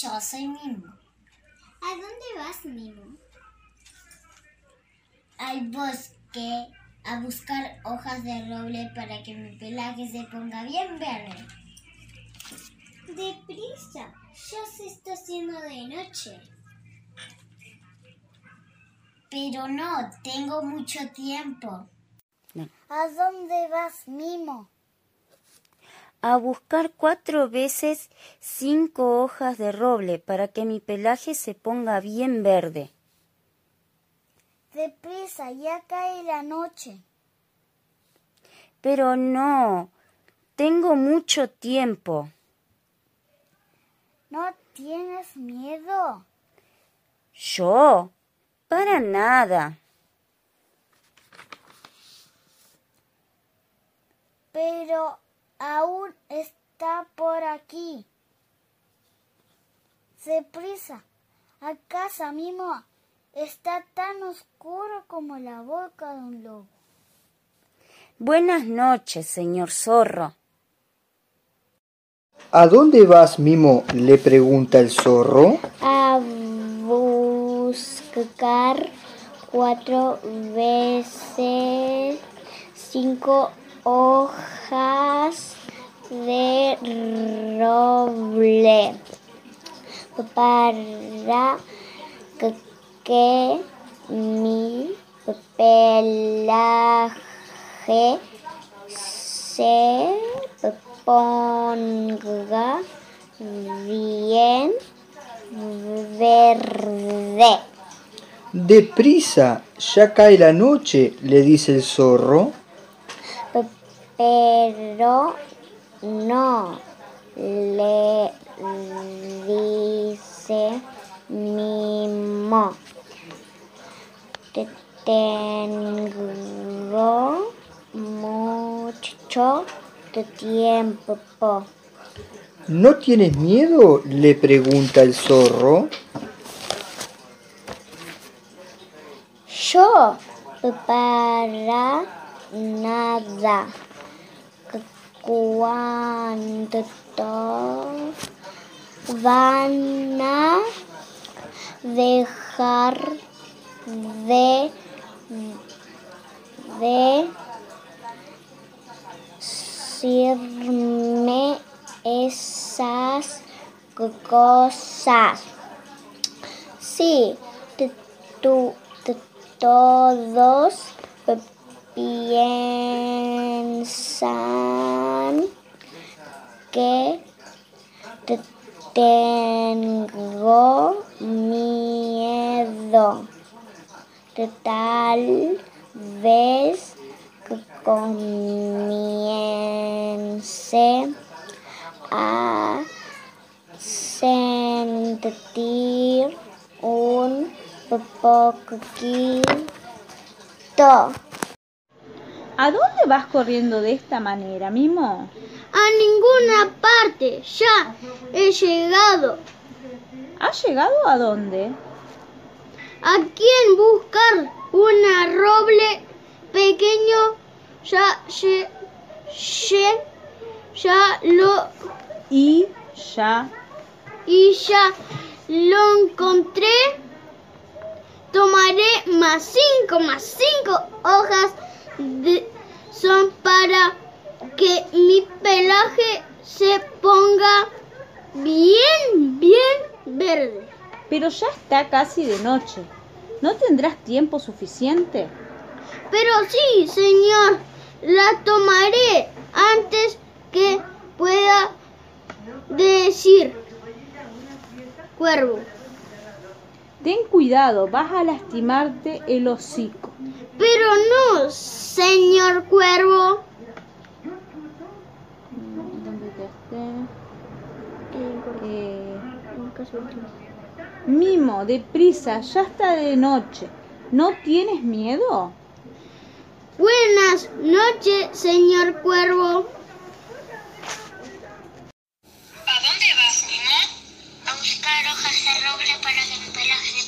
yo soy Mimo. ¿A dónde vas, Mimo? Al bosque a buscar hojas de roble para que mi pelaje se ponga bien verde. Deprisa, ya se está haciendo de noche. Pero no, tengo mucho tiempo. ¿A dónde vas, Mimo? A buscar cuatro veces cinco hojas de roble para que mi pelaje se ponga bien verde. Deprisa, ya cae la noche. Pero no, tengo mucho tiempo. ¿No tienes miedo? Yo, para nada. Pero aún está por aquí. Deprisa, a casa mismo está tan oscuro como la boca de un lobo. Buenas noches, señor zorro. ¿A dónde vas, Mimo? le pregunta el zorro. A buscar cuatro veces cinco hojas de roble para que mi pelaje se ponga bien verde. Deprisa, ya cae la noche, le dice el zorro. Pero no, le dice Mimo. Te tengo mucho tiempo. ¿No tienes miedo? le pregunta el zorro. Yo para nada. ¿Cuánto van a dejar de, de decirme esas cosas? Sí, tú, todos piensan que te tengo miedo. Tal vez que comience a sentir un poquito. ¿A dónde vas corriendo de esta manera, Mimo? Ninguna parte, ya he llegado. ¿Has llegado a dónde? ¿A quién buscar una roble pequeño? Ya, ya, ya, ya lo Y ya. y ya lo encontré. Tomaré más cinco, más cinco hojas de, son para que mi pelaje se ponga bien, bien verde. Pero ya está casi de noche. ¿No tendrás tiempo suficiente? Pero sí, señor, la tomaré antes que pueda decir cuervo. Ten cuidado, vas a lastimarte el hocico. Pero no, señor cuervo. ¿Dónde te esté? Eh, Mimo, deprisa, ya está de noche. ¿No tienes miedo? Buenas noches, señor cuervo. ¿A dónde vas, Mimo? A buscar hojas de roble para que mi pelaje